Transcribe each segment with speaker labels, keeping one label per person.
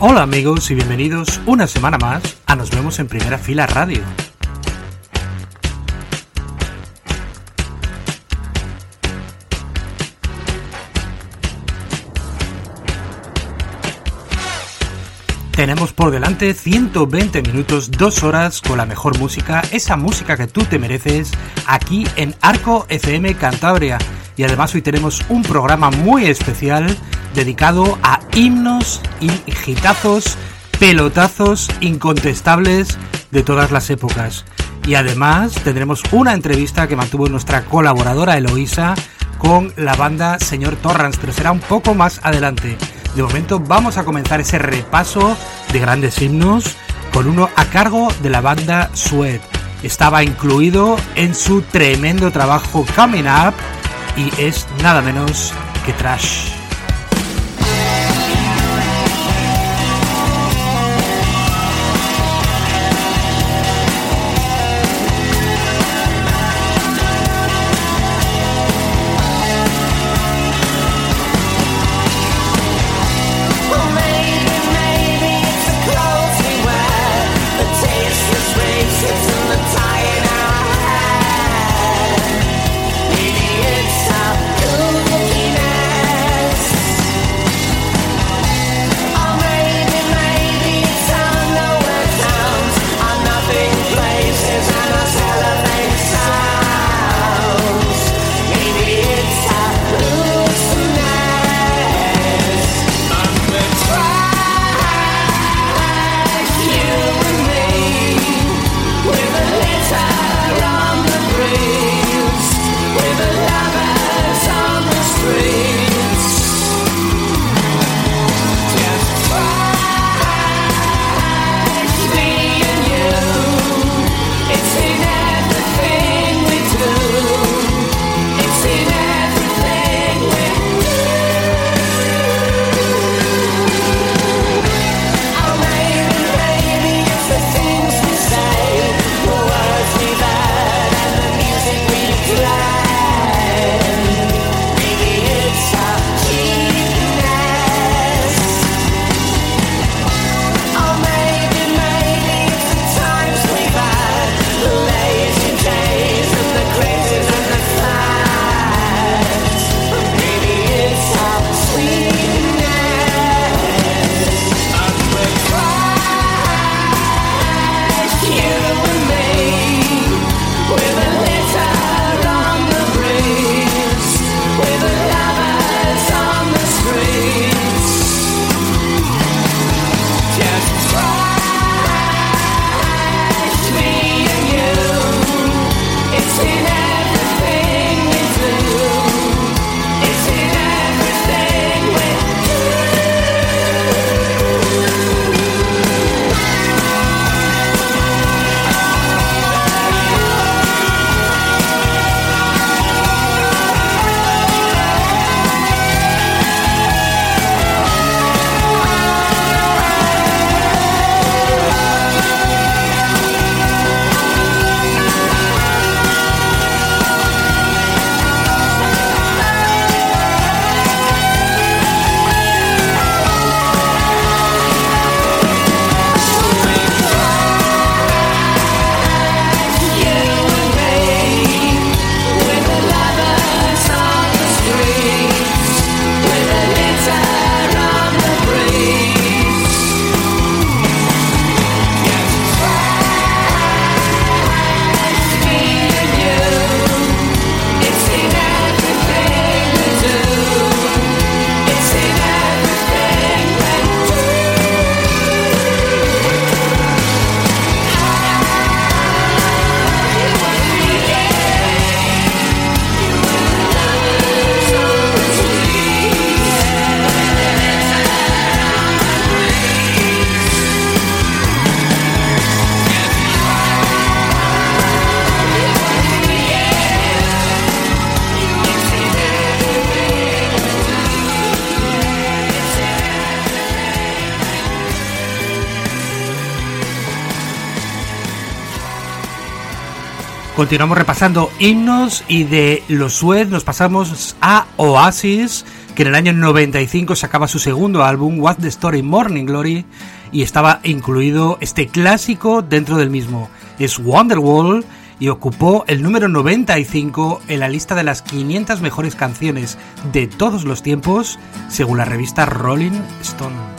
Speaker 1: Hola amigos y bienvenidos una semana más a Nos vemos en primera fila radio. Tenemos por delante 120 minutos, 2 horas con la mejor música, esa música que tú te mereces, aquí en Arco FM Cantabria. Y además hoy tenemos un programa muy especial dedicado a himnos y gitazos, pelotazos incontestables de todas las épocas. Y además tendremos una entrevista que mantuvo nuestra colaboradora Eloísa con la banda Señor Torrance, pero será un poco más adelante. De momento vamos a comenzar ese repaso de grandes himnos con uno a cargo de la banda Sweat. Estaba incluido en su tremendo trabajo Coming Up y es nada menos que trash. Continuamos repasando himnos y de los Suez nos pasamos a Oasis, que en el año 95 sacaba su segundo álbum, What's the Story Morning Glory, y estaba incluido este clásico dentro del mismo. Es Wonderwall y ocupó el número 95 en la lista de las 500 mejores canciones de todos los tiempos, según la revista Rolling Stone.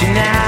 Speaker 2: you now.